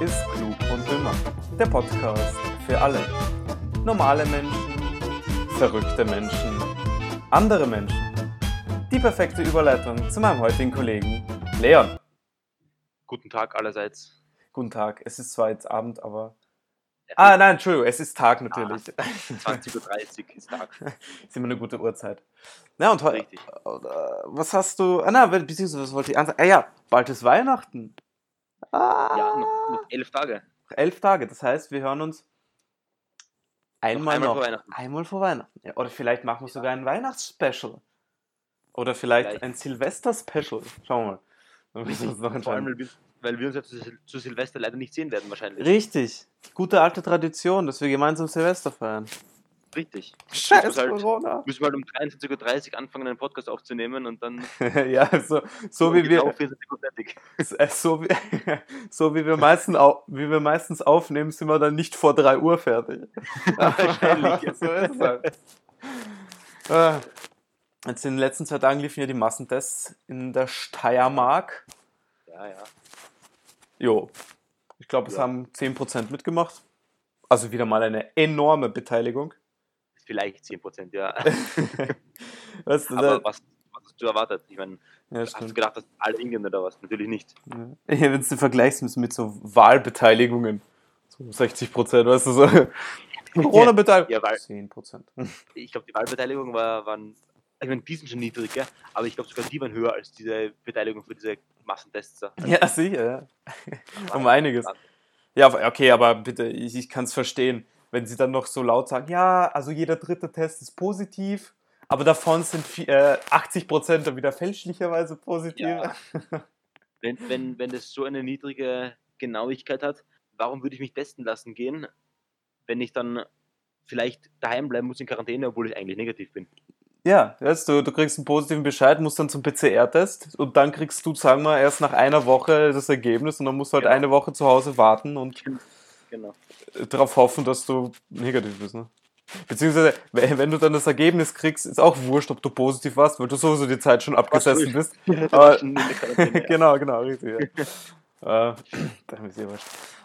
ist Klug und Dümmer. Der Podcast für alle. Normale Menschen, verrückte Menschen, andere Menschen. Die perfekte Überleitung zu meinem heutigen Kollegen Leon. Guten Tag allerseits. Guten Tag. Es ist zwar jetzt Abend, aber. Ah, nein, Entschuldigung, es ist Tag natürlich. 20.30 Uhr ist Tag. ist immer eine gute Uhrzeit. Ja, und heute. Was hast du. Ah, na, beziehungsweise, was wollte ich ansagen? Ah, ja, bald ist Weihnachten. Ah. Ja, noch, noch elf Tage. Elf Tage, das heißt, wir hören uns einmal, einmal noch. vor Weihnachten. Einmal vor Weihnachten. Ja, oder vielleicht machen wir sogar ein Weihnachtsspecial. Oder vielleicht, Vielleicht. ein Silvester-Special. Schauen wir mal. Dann müssen wir uns noch Vor allem, entscheiden. weil wir, uns ja zu Silvester leider nicht sehen werden, wahrscheinlich. Richtig. Gute alte Tradition, dass wir gemeinsam Silvester feiern. Richtig. Scheiß halt- Corona. Müssen wir halt um 23.30 Uhr anfangen, einen Podcast aufzunehmen und dann ja, so, so wie wir. 24 Uhr fertig. Äh, So wie, so wie wir, meistens au, wie wir meistens aufnehmen, sind wir dann nicht vor 3 Uhr fertig. Wahrscheinlich. so ist es halt. Äh, Jetzt in den letzten zwei Tagen liefen ja die Massentests in der Steiermark. Ja, ja. Jo, ich glaube, es Ja. haben 10% mitgemacht. Also wieder mal eine enorme Beteiligung. Vielleicht 10%, ja. Weißt du, Aber was, was hast du erwartet? Ich meine, ja, hast du stimmt. gedacht, dass alle hingehen oder was? Natürlich nicht. Ja, Wenn du vergleichst mit, mit so Wahlbeteiligungen, so 60%, weißt du, so. Corona-Beteiligung. Ja, weil- 10%. Ich glaube, die Wahlbeteiligung war, waren, ich meine, die sind schon niedrig, gell? aber ich glaube sogar die waren höher als diese Beteiligung für diese Massentests. da. Ja, sicher, ja. Um einiges. Ja, okay, aber bitte, ich, ich kann es verstehen, wenn sie dann noch so laut sagen, ja, also jeder dritte Test ist positiv, aber davon sind äh, 80% dann wieder fälschlicherweise positiv. Ja. Wenn, wenn, wenn das so eine niedrige Genauigkeit hat, warum würde ich mich testen lassen gehen, wenn ich dann vielleicht daheim bleiben muss in Quarantäne, obwohl ich eigentlich negativ bin? Ja, weißt du, du kriegst einen positiven Bescheid, musst dann zum PCR-Test und dann kriegst du, sagen wir, erst nach einer Woche das Ergebnis und dann musst du halt Genau. eine Woche zu Hause warten und Genau. darauf hoffen, dass du negativ bist. Ne? Beziehungsweise, wenn du dann das Ergebnis kriegst, ist auch wurscht, ob du positiv warst, weil du sowieso die Zeit schon abgesessen bist. Aber- genau, genau, richtig. Ja. äh.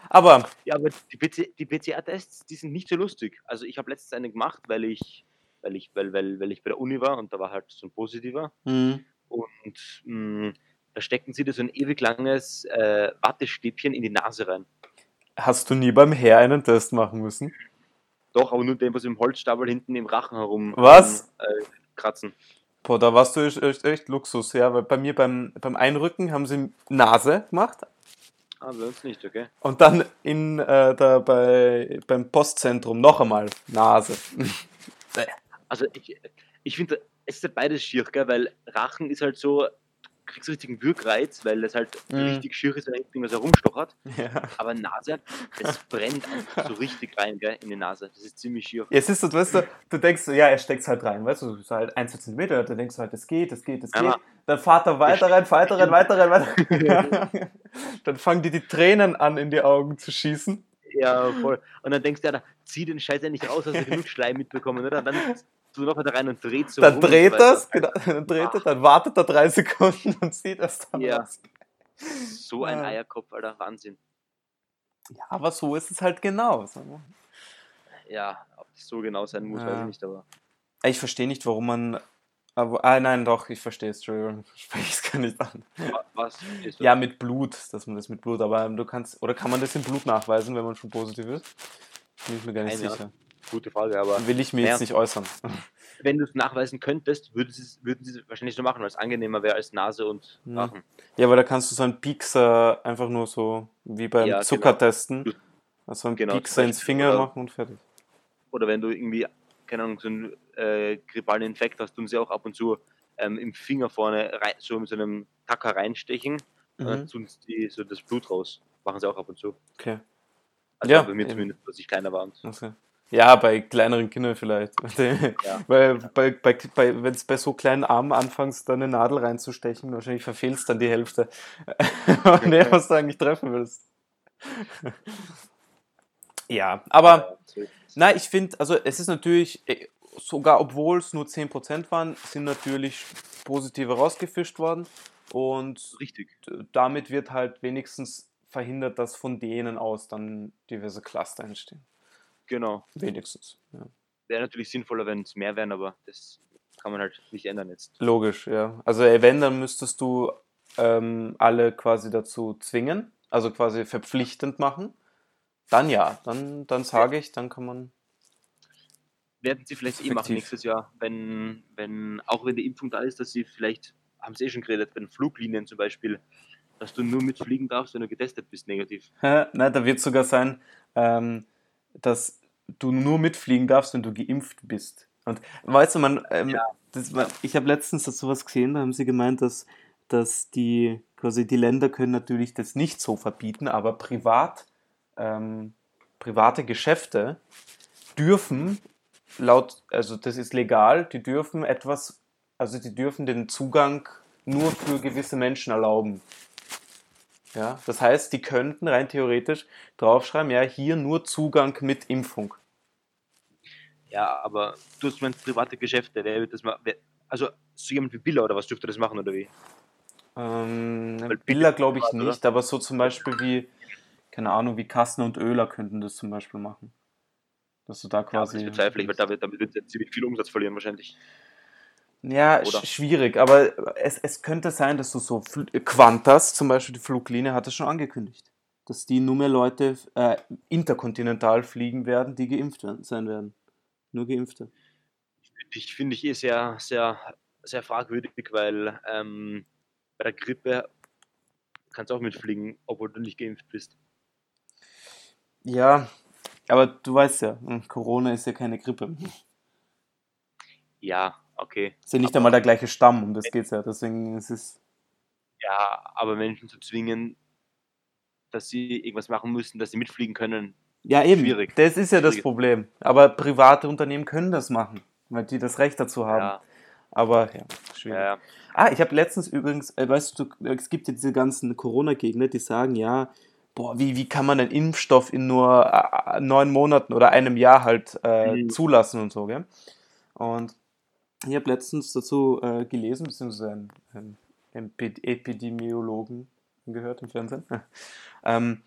Aber, Ja, aber die, PC, die PCR-Tests, die sind nicht so lustig. Also ich habe letztens einen gemacht, weil ich, weil ich, weil, weil, weil ich bei der Uni war und da war halt so ein positiver. hm, Und mh, da steckten sie dir so ein ewig langes äh, Wattestäbchen in die Nase rein. Hast du nie beim Herr einen Test machen müssen? Doch, aber nur den, was im Holzstapel hinten im Rachen herum Was? Äh, kratzen. Boah, da warst du echt, echt, Luxus, ja, weil bei mir beim, beim Einrücken haben sie Nase gemacht Ah, bei uns nicht, okay. und dann in, äh, da bei, beim Postzentrum noch einmal Nase. Also ich, ich finde, es ist halt beides schier, gell? weil Rachen ist halt so, kriegst richtig einen Wirkreiz, weil das halt Mhm. richtig schier ist, wenn irgendwas herumstochert. ja. Aber Nase, es brennt so richtig rein, gell, in die Nase. Das ist ziemlich schier. Es ist so, weißt du, du denkst ja, er steckt's halt rein, weißt du, so halt ein, zwei Zentimeter, dann denkst du halt, es geht, es geht, es geht. Aber- Dann fahrt er weiter rein, weiter rein, weiter rein, weiter rein. Dann fangen dir die Tränen an, in die Augen zu schießen. Ja, voll. Und dann denkst du, ja, da, zieh den Scheiß endlich raus, hast du genug Schleim mitbekommen, oder? Und dann tu noch weiter rein und dreht so Dann rum dreht das, genau, dann dreht er, dann wartet er drei Sekunden und sieht das dann Ja. raus. So ein. Eierkopf, Alter, Wahnsinn. Ja, aber so ist es halt genau. Ja, ob das so genau sein muss, Ja. weiß ich nicht, aber. Ich verstehe nicht, warum man. Aber, ah, nein, doch, ich verstehe es, Entschuldigung. Spreche es gar nicht an. Wa- Was Ja, mit Blut, dass man das mit Blut, aber du kannst. Oder kann man das im Blut nachweisen, wenn man schon positiv ist? Bin ich mir gar nicht Keine sicher. Gute Frage, aber Will ich mir Ja. jetzt nicht äußern. wenn du es nachweisen könntest, würden sie es würden sie es wahrscheinlich so machen, weil es angenehmer wäre als Nase und. Rachen. Ja, aber da kannst du so einen Piekser einfach nur so wie beim Ja, Zuckertesten. genau. Also einen Genau, Piekser ins Finger oder- machen und fertig. Oder wenn du irgendwie, keine Ahnung, so einen äh, grippalen Infekt hast, tun sie auch ab und zu ähm, im Finger vorne rein, so mit so einem Tacker reinstechen und dann Mhm. tun sie so das Blut raus. Machen sie auch ab und zu. Okay. Also Ja, bei mir eben. zumindest, als ich kleiner war. Und Okay. Ja, bei kleineren Kindern vielleicht. Ja. Weil bei, bei, bei, wenn es bei so kleinen Armen anfängst, da eine Nadel reinzustechen, wahrscheinlich verfehlst dann die Hälfte. Und was du eigentlich treffen willst. Ja, aber na, ich finde, also es ist natürlich, äh, sogar obwohl es nur 10% waren, sind natürlich positive rausgefischt worden. Und Richtig. damit wird halt wenigstens verhindert, dass von denen aus dann diverse Cluster entstehen. Genau. Wenigstens. Ja. Wäre natürlich sinnvoller, wenn es mehr wären, aber das kann man halt nicht ändern jetzt. Logisch, ja. Also wenn, dann müsstest du ähm, alle quasi dazu zwingen, also quasi verpflichtend machen. Dann ja, dann, dann sage ich, dann kann man. Werden sie vielleicht eh machen Effektiv. nächstes Jahr, wenn, wenn, auch wenn die Impfung da ist, dass sie vielleicht, haben sie eh schon geredet, wenn Fluglinien zum Beispiel, dass du nur mitfliegen darfst, wenn du getestet bist, negativ. Nein, da wird sogar sein, ähm, dass du nur mitfliegen darfst, wenn du geimpft bist. Und weißt du, man, ähm, Ja. das, man ich habe letztens dazu was gesehen, da haben sie gemeint, dass, dass die quasi die Länder können natürlich das nicht so verbieten, aber privat, ähm, private Geschäfte dürfen laut, also das ist legal, die dürfen etwas, also die dürfen den Zugang nur für gewisse Menschen erlauben. Ja, das heißt, die könnten rein theoretisch draufschreiben, ja, hier nur Zugang mit Impfung. Ja, aber du hast meinst private Geschäfte, wer wird das mal, wer, also so jemand wie Billa oder was dürfte das machen oder wie? Ähm, Weil Billa glaube ich privat, oder? nicht, aber so zum Beispiel wie, keine Ahnung, wie Kassner und Oehler könnten das zum Beispiel machen. Dass du da Ja, quasi. das bezweifle ich, weil damit, damit wird ziemlich viel Umsatz verlieren wahrscheinlich. Ja, Oder? sch- schwierig, aber es, es könnte sein, dass du so Fl Qantas, zum Beispiel die Fluglinie, hat es schon angekündigt, dass die nur mehr Leute äh, interkontinental fliegen werden, die geimpft werden, sein werden. Nur Geimpfte. Ich finde ich eh sehr, sehr, sehr fragwürdig, weil ähm, bei der Grippe kannst du auch mitfliegen, obwohl du nicht geimpft bist. Ja, aber du weißt ja, hm, Corona ist ja keine Grippe. Ja, okay. Ja nicht Aber- einmal der gleiche Stamm, um das geht's ja. Deswegen ist es. Ja, aber Menschen zu zwingen, dass sie irgendwas machen müssen, dass sie mitfliegen können. Ja, eben. Schwierig. Das ist ja das Schwierig. Problem. Aber private Unternehmen können das machen, weil die das Recht dazu haben. Ja, Aber ja, schwierig. ja, Ah, ich habe letztens übrigens, äh, weißt du, es gibt ja diese ganzen Corona-Gegner, die sagen, ja, boah, wie, wie kann man einen Impfstoff in nur äh, neun Monaten oder einem Jahr halt äh, Mhm. zulassen und so, gell? Und ich habe letztens dazu äh, gelesen, beziehungsweise einen, einen Epi- Epidemiologen gehört im Fernsehen. ähm,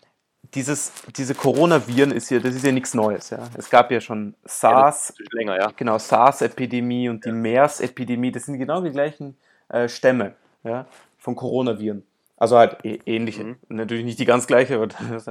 dieses, diese Coronaviren ist ja, das ist ja nichts Neues, ja. Es gab ja schon SARS, das ist länger, ja. genau, SARS-Epidemie und die MERS-Epidemie, das sind genau die gleichen äh, Stämme ja, von Coronaviren. Also halt ä- ähnliche. Mhm. Natürlich nicht die ganz gleiche, aber, das-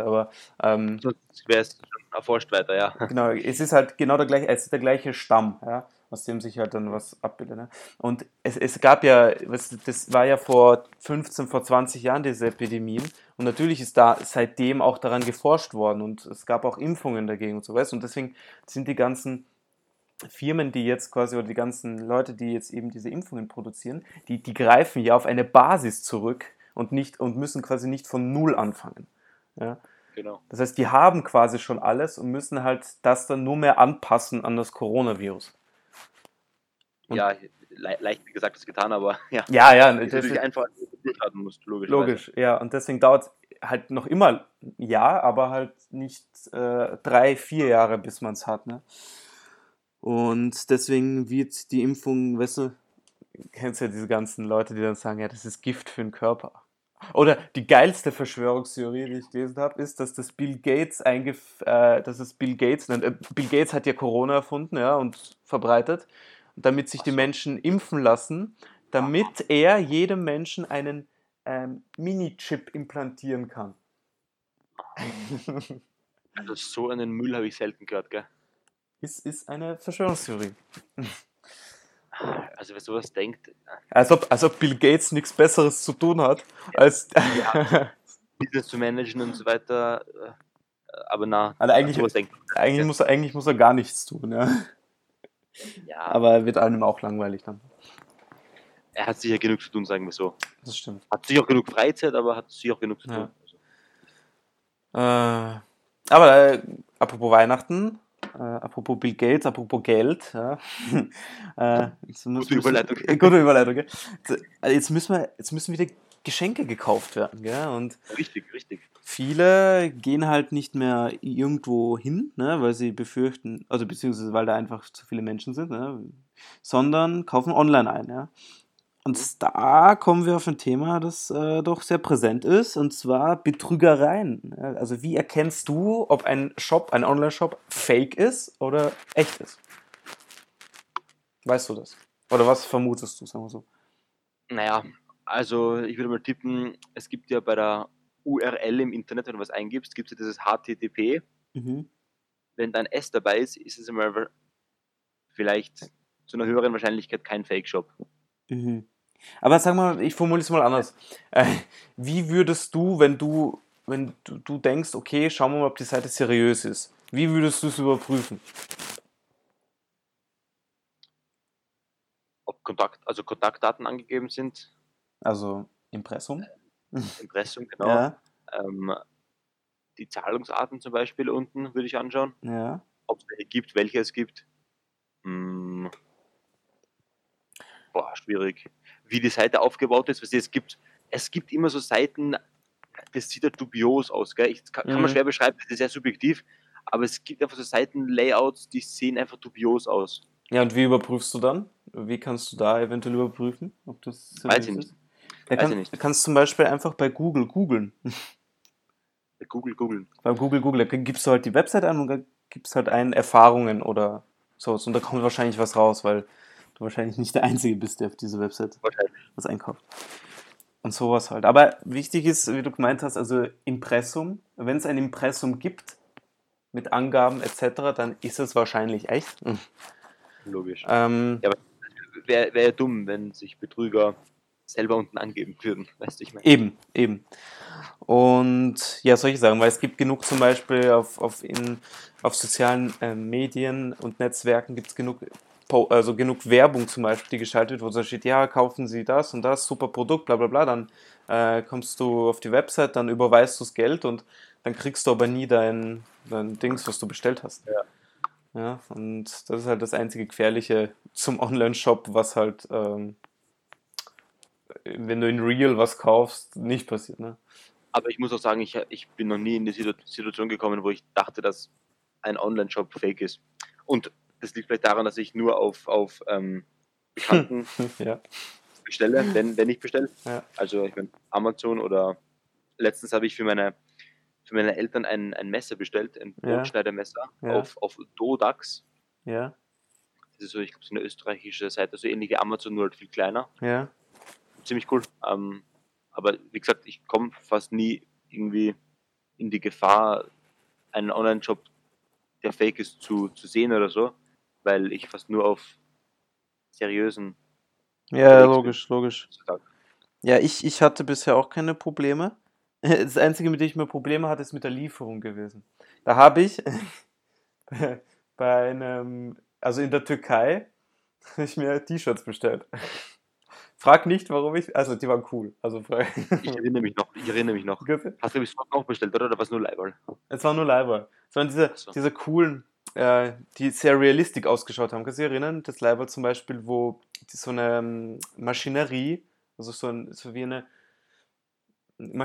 ähm, Sonst wäre es schon erforscht weiter, ja. genau, es ist halt genau der gleiche, es ist der gleiche Stamm, ja, aus dem sich halt dann was abbildet. Ne? Und es, es gab ja, was, das war ja vor 15, vor 20 Jahren diese Epidemien und natürlich ist da seitdem auch daran geforscht worden und es gab auch Impfungen dagegen und so weißt und deswegen sind die ganzen Firmen, die jetzt quasi oder die ganzen Leute, die jetzt eben diese Impfungen produzieren, die, die greifen ja auf eine Basis zurück und nicht und müssen quasi nicht von null anfangen. Ja? Genau. Das heißt, die haben quasi schon alles und müssen halt das dann nur mehr anpassen an das Coronavirus. Und- Ja, le leicht wie gesagt, das getan, aber ja. Ja, ja, Das ist natürlich ist einfach durchhalten musst, logisch. logisch, ja. Und deswegen dauert es halt noch immer ein Jahr, aber halt nicht äh, drei, vier Jahre, bis man es hat. Ne? Und deswegen wird die Impfung, weißt du, kennst ja diese ganzen Leute, die dann sagen, ja, das ist Gift für den Körper. Oder die geilste Verschwörungstheorie, die ich gelesen habe, ist, dass das Bill Gates eingef äh, dass es Bill Gates nennt. Äh, Bill Gates hat ja Corona erfunden, ja, und verbreitet, damit sich die. Menschen impfen lassen, damit er jedem Menschen einen ähm, Mini-Chip implantieren kann. Also so einen Müll habe ich selten gehört, gell? ist, ist eine Verschwörungstheorie. Also wer sowas denkt, Als ob, als ob Bill Gates nichts Besseres zu tun hat, als. Business zu managen und so weiter, äh, aber na, Also eigentlich- sowas denkt. eigentlich, muss er, eigentlich muss er gar nichts tun, ja. Ja, Aber er wird einem auch langweilig dann. er hat sicher genug zu tun, sagen wir so. Das stimmt. Hat sicher auch genug Freizeit, aber hat sicher auch genug zu tun. Ja. Also, Äh, aber äh, apropos Weihnachten, äh, apropos Bill Gates, apropos Geld. Ja. äh, Gute Überleitung. Äh, gute Überleitung? Jetzt, Jetzt müssen, wir, jetzt müssen wieder Geschenke gekauft werden. Gell? Und richtig, richtig. viele gehen halt nicht mehr irgendwo hin, ne, weil sie befürchten, also beziehungsweise weil da einfach zu viele Menschen sind, ne, sondern kaufen online ein. Ja. Und da kommen wir auf ein Thema, das äh, doch sehr präsent ist, und zwar Betrügereien. Also wie erkennst du, ob ein Shop, ein Online-Shop fake ist oder echt ist? Weißt du das? Oder was vermutest du, sagen wir so? Naja, also ich würde mal tippen, es gibt ja bei der URL im Internet, wenn du was eingibst, gibt es ja dieses HTTP. Mhm. Wenn da ein S dabei ist, ist es einmal vielleicht zu einer höheren Wahrscheinlichkeit kein Fake-Shop. Mhm. Aber sag mal, ich formuliere es mal anders. Äh, wie würdest du, wenn du, wenn du, du denkst, okay, schauen wir mal, ob die Seite seriös ist, wie würdest du es überprüfen? Ob Kontakt, also Kontaktdaten angegeben sind. Also Impressum? Impressum, genau. Ja, Ähm, die Zahlungsarten zum Beispiel unten würde ich anschauen. ja. Ob es welche gibt, welche es gibt. Hm. Boah, schwierig. Wie die Seite aufgebaut ist. Weißt du, es gibt, es gibt immer so Seiten, das sieht ja dubios aus. Gell? Ich, kann, kann man Mhm. schwer beschreiben, das ist sehr subjektiv. Aber es gibt einfach so Seitenlayouts, die sehen einfach dubios aus. Ja, und wie überprüfst du dann? Wie kannst du da eventuell überprüfen, ob das Weiß ich nicht. ist? Da kann. Du kannst zum Beispiel einfach bei Google googeln. Bei Google, Google. Bei Google Google, da gibst du halt die Website an und da gibst halt ein Erfahrungen oder sowas. Und da kommt wahrscheinlich was raus, weil du wahrscheinlich nicht der Einzige bist, der auf diese Website was einkauft. Und sowas halt. Aber wichtig ist, wie du gemeint hast, also Impressum. Wenn es ein Impressum gibt mit Angaben etc., dann ist es wahrscheinlich echt. Logisch. Ähm, Ja, Wäre wär ja dumm, wenn sich Betrüger selber unten angeben würden. Weißt du, ich meine. Eben, eben. Und ja, solche Sachen, weil es gibt genug zum Beispiel auf, auf, in, auf sozialen äh, Medien und Netzwerken gibt es genug, also genug Werbung zum Beispiel, die geschaltet wird, wo so steht, ja, kaufen Sie das und das, super Produkt, bla bla bla, dann äh, kommst du auf die Website, dann überweist du das Geld und dann kriegst du aber nie dein, dein Dings, was du bestellt hast. Ja. Ja, und das ist halt das einzige Gefährliche zum Online-Shop, was halt, ähm, wenn du in Real was kaufst, nicht passiert. Ne? Aber ich muss auch sagen, ich, ich bin noch nie in die Situ- Situation gekommen, wo ich dachte, dass ein Online-Shop fake ist. Und das liegt vielleicht daran, dass ich nur auf, auf ähm, Bekannten ja. bestelle, wenn, wenn ich bestelle. Ja. Also ich meine Amazon oder letztens habe ich für meine, für meine Eltern ein, ein Messer bestellt, ein. Brotschneidermesser Ja. auf, auf Dodax. Ja, Das ist so, ich glaube, so eine österreichische Seite, so ähnlich wie Amazon, nur halt viel kleiner. ja, Ziemlich cool. Ähm, aber wie gesagt, ich komme fast nie irgendwie in die Gefahr, einen Online-Shop, der fake ist, zu, zu sehen oder so, weil ich fast nur auf seriösen ja, Unterwegs bin. logisch, logisch. Ja, ich, ich hatte bisher auch keine Probleme. Das Einzige, mit dem ich mir Probleme hatte, ist mit der Lieferung gewesen. Da habe ich bei- einem, also in der Türkei, ich mir T-Shirts bestellt. Frag nicht, warum ich, also die waren cool. Also frag, Ich erinnere mich noch, ich erinnere mich noch. Hast du bis Socken auch bestellt, oder? Oder war es nur Leibwall? Es waren nur Leiber. Es waren diese, so. diese coolen, äh, die sehr realistisch ausgeschaut haben. Kannst du dich erinnern? Das Leiber zum Beispiel, wo so eine ähm, Maschinerie, also so, ein, so wie eine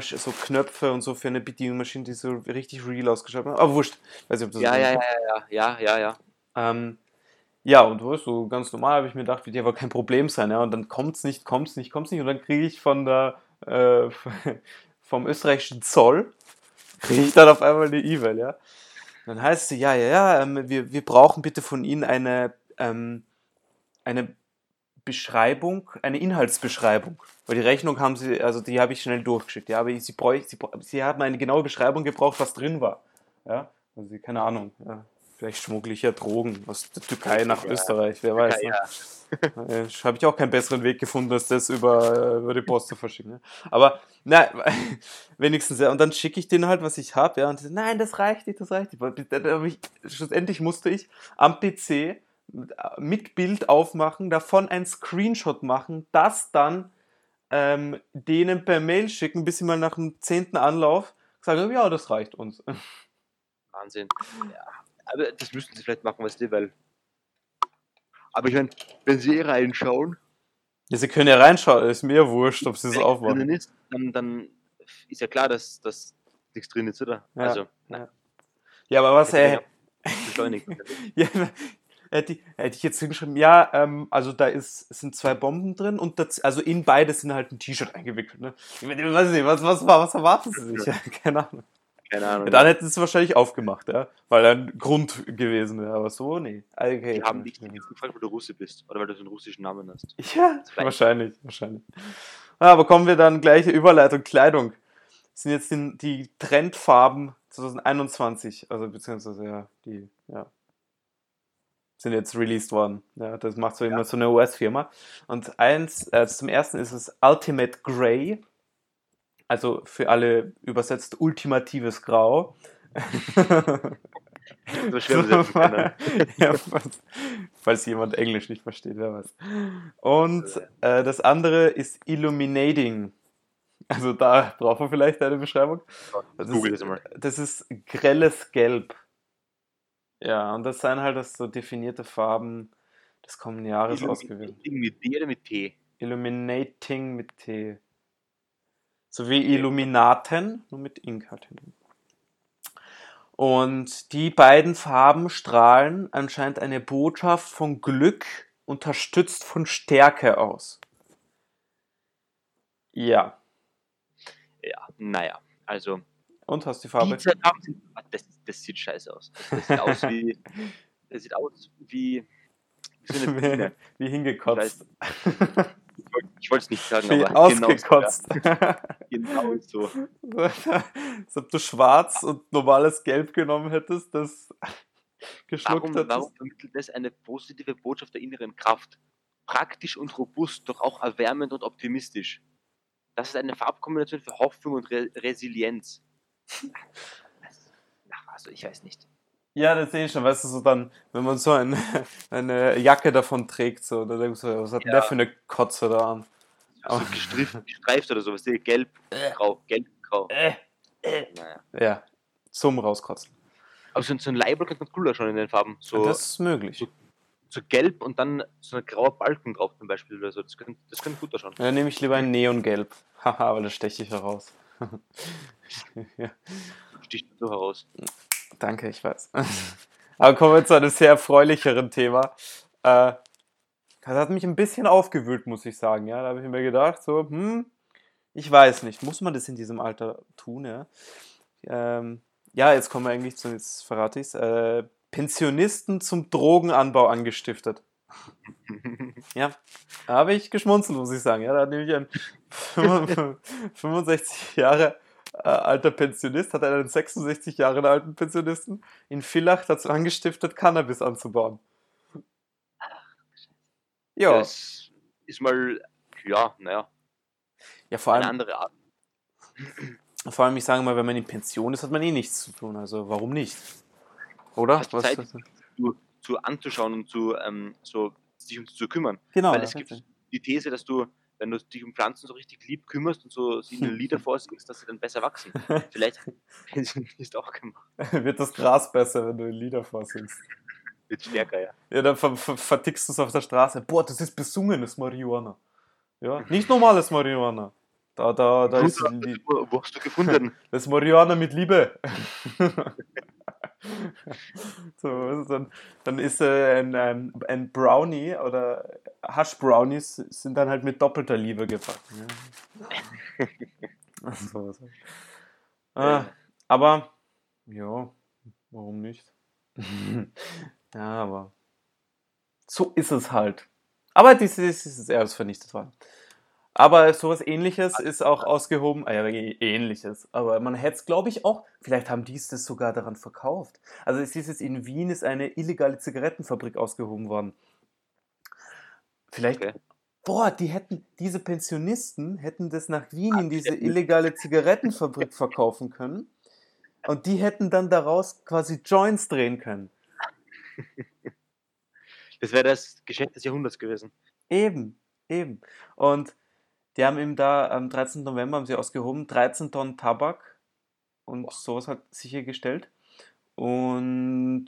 so Knöpfe und so für eine Bedienungsmaschine, die so richtig real ausgeschaut haben. Aber wurscht. Weiß nicht, ob das Ja, so ja, ja, ja, ja, ja, ja. ähm, ja, und du weißt, so ganz normal habe ich mir gedacht, wird ja aber kein Problem sein, ja. Und dann kommt's nicht, kommt's nicht, kommt's nicht. Und dann kriege ich von der, äh, vom österreichischen Zoll, kriege ich dann auf einmal eine E-Mail, ja. Dann heißt sie, ja, ja, ja, ähm, wir, wir brauchen bitte von Ihnen eine, ähm, eine Beschreibung, eine Inhaltsbeschreibung. Weil die Rechnung haben sie, also die habe ich schnell durchgeschickt. Ja, aber sie, bräuch, sie, sie haben eine genaue Beschreibung gebraucht, was drin war. Ja, also keine Ahnung. Ja. Vielleicht schmuggle ich ja Drogen aus der Türkei nach Ja. Österreich, wer weiß. Ne? ja. Äh, Habe ich auch keinen besseren Weg gefunden, als das über, äh, über die Post zu verschicken. Ne? Aber na, wenigstens, ja. Und dann schicke ich denen halt, was ich habe, ja. Und die nein, das reicht nicht, das reicht nicht. Schlussendlich musste ich am PC mit, mit Bild aufmachen, davon ein Screenshot machen, das dann ähm, denen per Mail schicken, bis sie mal nach dem zehnten Anlauf sagen, ja, das reicht uns. Wahnsinn. Ja. Aber das müssten sie vielleicht machen, weißt du, weil. Aber ich meine, wenn sie eh reinschauen, Ja, sie können ja reinschauen, ist mir wurscht, ob sie es wenn aufmachen. drinnen ist, dann, dann ist ja klar, dass, dass nichts drin ist, oder? Ja. Also, Ja, aber was, ey, ja beschleunigt. Ja, hätte, ich, jetzt hingeschrieben, ja, ähm, also da ist, sind zwei Bomben drin und das, also in beides sind halt ein T-Shirt eingewickelt. Ne? Ich weiß nicht, was, was, was erwarten sie sich? Ja, keine Ahnung. Keine Ahnung. Ja, dann hätten sie es wahrscheinlich aufgemacht, ja, weil ein Grund gewesen wäre, aber so, nee. Okay. Die haben dich jetzt gefragt, weil du Russe bist oder weil du so einen russischen Namen hast. Ja, wahrscheinlich, wahrscheinlich. Ja, aber kommen wir dann gleiche Überleitung, Kleidung. Das sind jetzt die, die Trendfarben 2021, also beziehungsweise ja, die, ja, sind jetzt released worden. Ja, das macht so ja. immer so eine US-Firma. Und eins, äh, zum ersten ist es Ultimate Grey. Also für alle übersetzt ultimatives Grau. so schwer ja, falls, falls, jemand Englisch nicht versteht, wer weiß. Und äh, das andere ist Illuminating. Also da braucht man vielleicht eine Beschreibung. Das ist, das ist grelles Gelb. Ja, und das sind halt das so definierte Farben des kommenden Jahres ausgewählt. Illuminating mit D oder mit T? Illuminating mit T. So wie Illuminaten, nur mit Ink halt hinten. Und die beiden Farben strahlen anscheinend eine Botschaft von Glück, unterstützt von Stärke aus. Ja. Ja, naja, also. Und hast die Farbe? Die ah, das, das sieht scheiße aus. Das sieht aus wie. Das sieht aus wie. Wie, so wie, wie hingekotzt. Ich wollte es nicht sagen, wie aber ausgekotzt. Genau so. genau so. Als ob du schwarz und normales Gelb genommen hättest, das geschluckt warum, hättest. Warum vermittelt das eine positive Botschaft der inneren Kraft? Praktisch und robust, doch auch erwärmend und optimistisch. Das ist eine Farbkombination für Hoffnung und Re Resilienz. Also ich weiß nicht. Ja, das sehe ich schon, weißt du, so dann, wenn man so eine, eine Jacke davon trägt, so, da denkst du, was hat ja. der für eine Kotze da an? So gestrift, gestreift oder sowas, gelb, äh. grau, gelb, grau. Äh, äh. Naja. Ja, zum Rauskotzen. Aber so, so ein Label könnte man cooler schon in den Farben. So, das ist möglich. So, so, gelb und dann so ein grauer Balken drauf zum Beispiel oder so. Das könnte, das könnte gut ausschauen. Ja, nehme ich lieber ein Neongelb. Haha, weil das steche ich heraus. ja. Sticht so heraus. Danke, ich weiß. Aber kommen wir zu einem sehr erfreulicheren Thema. Äh, das hat mich ein bisschen aufgewühlt, muss ich sagen. Ja, da habe ich mir gedacht, so, hm, ich weiß nicht, muss man das in diesem Alter tun? Ja, ähm, ja jetzt kommen wir eigentlich zu, jetzt verrate ich es, äh, Pensionisten zum Drogenanbau angestiftet. ja, da habe ich geschmunzelt, muss ich sagen. Ja, da hat nämlich ein 65 Jahre äh, alter Pensionist hat einen 66 Jahre alten Pensionisten in Villach dazu angestiftet, Cannabis anzubauen. Ja. Das ist mal, ja, naja. Ja, vor allem. Eine andere Art. Vor allem, ich sage mal, wenn man in Pension ist, hat man eh nichts zu tun. Also, warum nicht? Oder? Hast was, Zeit? Zu, zu anzuschauen und zu, ähm, so, sich um zu kümmern. Genau. Weil es gibt die These, dass du wenn du dich um Pflanzen so richtig lieb kümmerst und so ihnen Lieder vorsingst, dass sie dann besser wachsen. Vielleicht ist auch gemacht. Wird das Gras besser, wenn du Lieder vorsingst? Wird stärker, ja. Ja, dann ver ver vertickst du es auf der Straße. Boah, das ist besungenes Marihuana. Ja, nicht normales Marihuana. Da, da, da ist. Wo, wo hast du gefunden? Das Marihuana mit Liebe. so, dann, dann ist äh, ein, ein, ein, Brownie oder Hash Brownies sind dann halt mit doppelter Liebe gebacken. Ja. so, so. Ah, aber, ja, warum nicht? ja, aber so ist es halt. Aber dieses ist eher vernichtet worden. Aber sowas ähnliches ist auch ausgehoben, äh, ähnliches, aber man hätte es, glaube ich, auch, vielleicht haben die es das sogar daran verkauft. Also es ist jetzt in Wien ist eine illegale Zigarettenfabrik ausgehoben worden. Vielleicht, okay. boah, die hätten, diese Pensionisten hätten das nach Wien in diese illegale Zigarettenfabrik verkaufen können und die hätten dann daraus quasi Joints drehen können. Das wäre das Geschäft des Jahrhunderts gewesen. Eben, eben. Und die haben ihm da am 13. November haben sie ausgehoben, 13 Tonnen Tabak und Boah. sowas hat sichergestellt. Und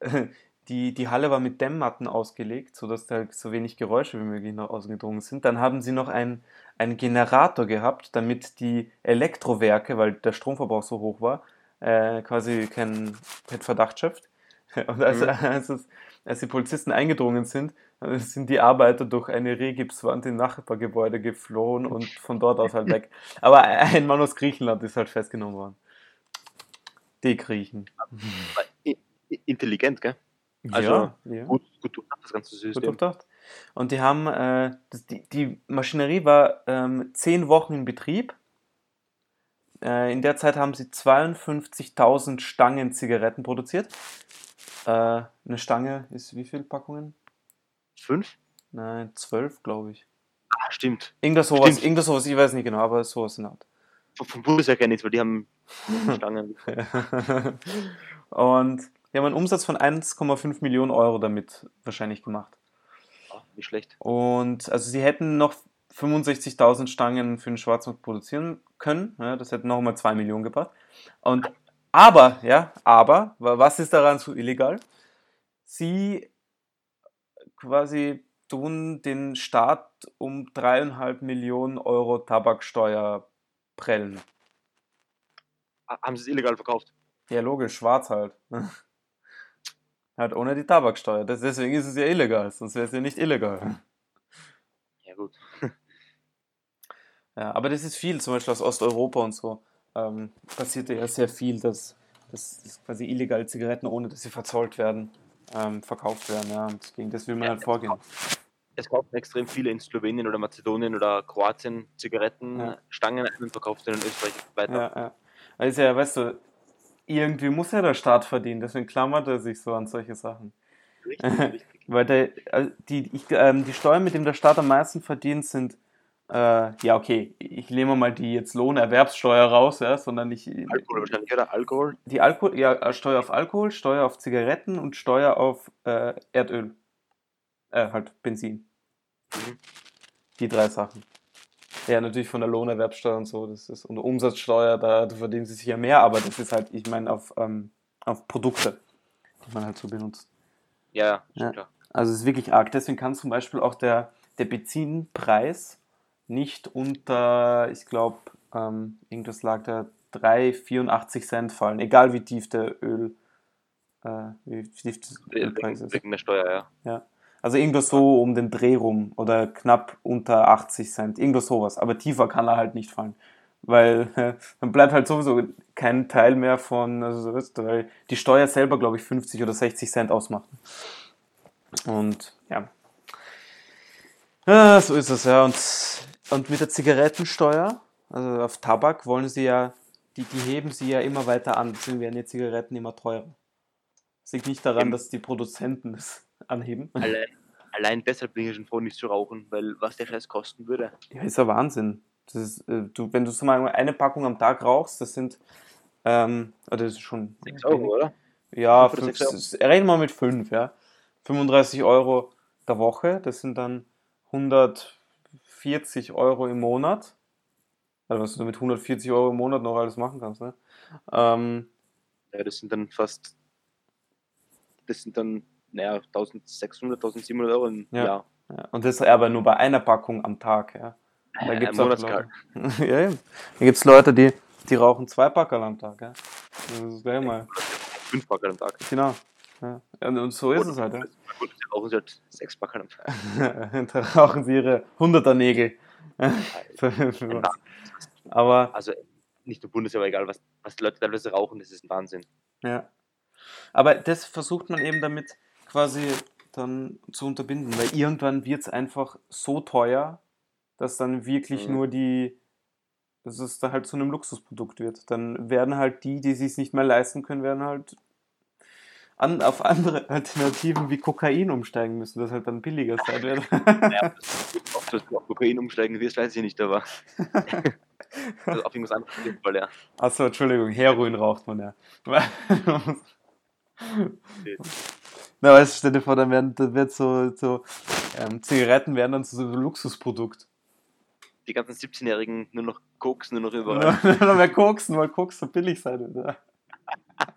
die, die Halle war mit Dämmmatten ausgelegt, sodass da so wenig Geräusche wie möglich nach außen gedrungen sind. Dann haben sie noch einen, einen Generator gehabt, damit die Elektrowerke, weil der Stromverbrauch so hoch war, äh, quasi kein, kein Verdacht schöpft. Und als, Mhm. als, als die Polizisten eingedrungen sind, sind die Arbeiter durch eine Rehgipswand in Nachbargebäude geflohen und von dort aus halt weg. Aber ein Mann aus Griechenland ist halt festgenommen worden. Die Griechen. Intelligent, gell? Also, ja. Gut, gut durchdacht, das ganze Gut System. durchdacht. Und die haben, äh, das, die, die Maschinerie war ähm, zehn Wochen in Betrieb. Äh, in der Zeit haben sie 52.000 Stangen Zigaretten produziert. Äh, eine Stange ist wie viele Packungen? Fünf? Nein, zwölf, glaube ich. Ah, stimmt. Irgendwas sowas, Stimmt. irgendwas sowas, ich weiß nicht genau, aber sowas in der Art. Vom, Bundeswehr kenne ich weil die haben Stangen. Und die haben einen Umsatz von 1,5 Millionen Euro damit wahrscheinlich gemacht. Ah, nicht schlecht. Und also sie hätten noch 65.000 Stangen für den Schwarzmarkt produzieren können. Ja, das hätte nochmal 2 Millionen gebracht. Und aber, ja, aber, wa- was ist daran so illegal? Sie quasi tun den Staat um dreieinhalb Millionen Euro Tabaksteuer prellen. Haben sie es illegal verkauft? Ja, logisch, schwarz halt. Halt ohne die Tabaksteuer. Das, deswegen ist es ja illegal, sonst wäre es ja nicht illegal. Ja, gut. Ja, aber das ist viel, zum Beispiel aus Osteuropa und so. Ähm, passiert ja sehr viel, dass, dass, dass quasi illegale Zigaretten, ohne dass sie verzollt werden, ähm, verkauft werden. Ja, und gegen das will man Ja, halt vorgehen. Es kaufen extrem viele in Slowenien oder Mazedonien oder Kroatien Zigaretten, Ja. Ein und verkauft sie in Österreich weiter. Ja, ja. Also ja, weißt du, irgendwie muss ja der Staat verdienen, deswegen klammert er sich so an solche Sachen. Richtig, richtig. Weil der, äh, die, ich, ähm, die Steuern, mit denen der Staat am meisten verdient, sind, äh, ja, okay, ich nehme mal die jetzt Lohnerwerbssteuer raus, ja, sondern ich, Alkohol wahrscheinlich, oder? Alkohol? die Alkohol, ja, äh, Steuer auf Alkohol, Steuer auf Zigaretten und Steuer auf äh, Erdöl. Äh, halt Benzin. Mhm. Die drei Sachen. Ja, natürlich von der Lohnerwerbsteuer und so, das ist, und Umsatzsteuer, da verdienen sie sich ja mehr, aber das ist halt, ich meine, auf, ähm, auf Produkte, die man halt so benutzt. Ja, ja, klar. Also es ist wirklich arg. Deswegen kann zum Beispiel auch der, der Benzinpreis nicht unter, ich glaube, ähm, irgendwas lag da 3,84 Cent fallen, egal wie tief der Öl, äh, wie tief der Ölpreis ist. wegen der Steuer, ja. Also irgendwas so um den Dreh rum oder knapp unter 80 Cent, irgendwas sowas. Aber tiefer kann er halt nicht fallen. Weil äh, dann bleibt halt sowieso kein Teil mehr von, also so weißt du, weil die Steuer selber, glaube ich, 50 oder 60 Cent ausmacht. Und ja. ja, so ist es ja. Und, und mit der Zigarettensteuer, also auf Tabak, wollen sie ja, die, die heben sie ja immer weiter an, deswegen werden die Zigaretten immer teurer. Das liegt nicht daran, Eben. dass die Produzenten das anheben. Allein, allein deshalb bin ich schon froh, nicht zu rauchen, weil was der Scheiß kosten würde. Ja, ist ja Wahnsinn. Das ist, äh, du, wenn du so mal eine Packung am Tag rauchst, das sind, ähm, oder das ist schon 6 Euro, oder? Ja, Fünf reden wir mit 5, ja. 35 Euro der Woche, das sind dann 140 Euro im Monat. Also was du mit 140 Euro im Monat noch alles machen kannst, ne? Ähm, Ja, das sind dann fast, das sind dann, naja, 1600, 1700 Euro im Ja. Jahr. ja. Und das aber nur bei einer Packung am Tag, ja. Da gibt's auch Monatsgehalt. Leute, ja, ja. Da gibt's Leute, die, die rauchen zwei Packerl am Tag, ja. Das ist gleich mal. Fünf Packerl am Tag. Genau. Ja. Und, und so ist es halt, ja. Gut, sie rauchen sie halt sechs Tag. da rauchen sie ihre 100er Nägel. Für- für was. Aber Also nicht nur Bundeswehr, aber egal, was, was die Leute teilweise rauchen, das ist ein Wahnsinn. ja. Aber das versucht man eben damit quasi dann zu unterbinden, weil irgendwann wird es einfach so teuer, dass dann wirklich Mhm. nur die, dass es da halt zu einem Luxusprodukt wird. Dann werden halt die, die sich nicht mehr leisten können, werden halt an, auf andere Alternativen wie Kokain umsteigen müssen, das halt dann billiger sein wird. Naja, ob du auf Kokain umsteigen wirst, weiß ich nicht, aber also auf irgendwas anderes auf jeden Fall, ja. Achso, Entschuldigung, Heroin raucht man ja. Na, weißt du, stell dir vor, dann werden, dann wird so, so ähm, Zigaretten werden dann zu so einem Luxusprodukt. Die ganzen 17-Jährigen nur noch Koks, nur noch überall. Nur noch mehr koksen, weil Koks so billig sein wird.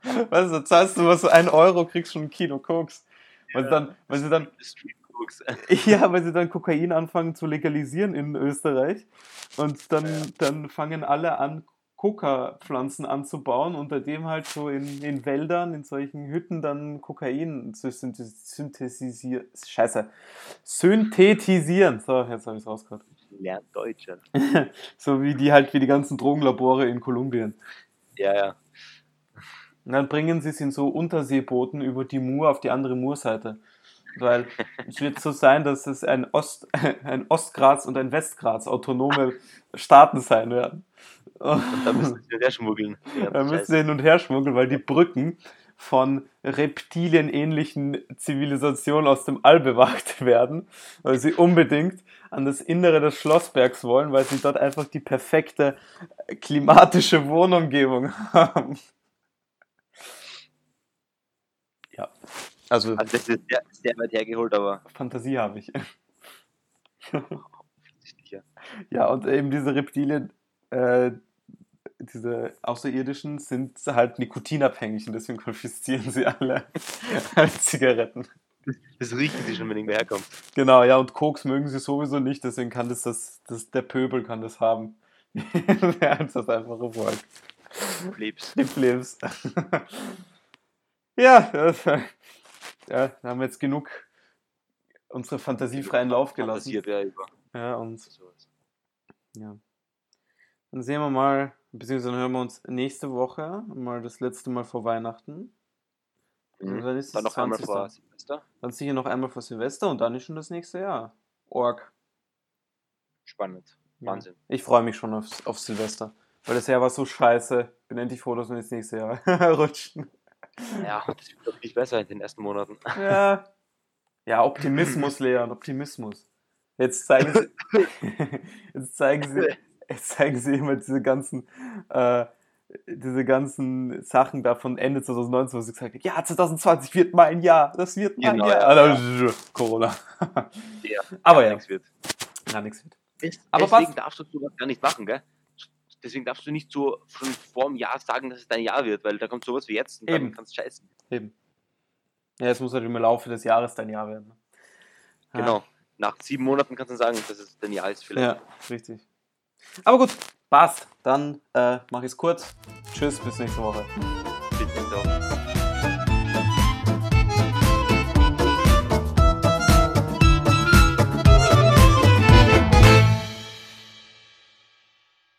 Ja. Weißt du, zahlst du was so ein Euro, kriegst schon ein Kilo Koks. Weil sie dann, weil sie dann, ja, weil sie dann Kokain anfangen zu legalisieren in Österreich. Und dann, Ja. dann fangen alle an, Coca-Pflanzen anzubauen, unter dem halt so in, in Wäldern, in solchen Hütten dann Kokain zu synthetisieren. Scheiße. Synthetisieren. So, jetzt habe ich es rausgehört. Lernt Deutsch. ja. So wie die halt wie die ganzen Drogenlabore in Kolumbien. Ja, ja. Und dann bringen sie es in so Unterseebooten über die Mur auf die andere Murseite. Weil es wird so sein, dass es ein, Ost, ein Ostgraz und ein Westgraz autonome Staaten sein werden. Und da müssen sie hin und her schmuggeln. Da müssen sie hin und her schmuggeln, weil die Brücken von reptilienähnlichen Zivilisationen aus dem All bewacht werden, weil sie unbedingt an das Innere des Schlossbergs wollen, weil sie dort einfach die perfekte klimatische Wohnumgebung haben. Ja, also Also das ist sehr, sehr weit hergeholt, aber Fantasie habe ich. Ja, und eben diese Reptilien, äh, diese Außerirdischen sind halt nikotinabhängig und deswegen konfiszieren sie alle als Zigaretten. Das riechen sie schon, wenn irgendwer herkommt. Genau, ja, und Koks mögen sie sowieso nicht, deswegen kann das, das, das der Pöbel kann das haben. Wer uns das einfache Volk. Plebs. Die Plebs. Ja, das, ja, da haben wir jetzt genug unsere fantasiefreien Lauf gelassen. Fantasiert, ja, über Ja, und. Ja. Dann sehen wir mal, beziehungsweise dann hören wir uns nächste Woche, mal das letzte Mal vor Weihnachten. Mhm. Dann ist Dann es noch einmal 20. vor Silvester. Dann sicher noch einmal vor Silvester und dann ist schon das nächste Jahr. Org. Spannend. Ja. Wahnsinn. Ich freue mich schon auf, auf Silvester. Weil das Jahr war so scheiße. Bin endlich froh, dass wir ins nächste Jahr rutschen. Ja, das wird doch nicht besser in den ersten Monaten. Ja. Ja, Optimismus, Leon, Optimismus. Jetzt zeigen sie, jetzt zeigen sie, jetzt zeigen sie immer diese ganzen, äh, diese ganzen Sachen da von Ende 2019, wo sie gesagt haben, ja, 2020 wird mein Jahr, das wird mein Genau, Jahr. ja, Ah, dann- Corona. Ja, Aber ja, nichts wird. ja, nichts wird. Des- Aber Deswegen was- darfst du sowas gar nicht machen, gell? Deswegen darfst du nicht so schon vor dem Jahr sagen, dass es dein Jahr wird, weil da kommt sowas wie jetzt und Eben. dann kannst du scheißen. Eben. Ja, es muss halt im Laufe des Jahres dein Jahr werden. Ja. Genau. Nach sieben Monaten kannst du sagen, dass es dein Jahr ist vielleicht. Ja, richtig. Aber gut, passt. Dann äh, mache ich es kurz. Tschüss, bis nächste Woche. Bitte, doch.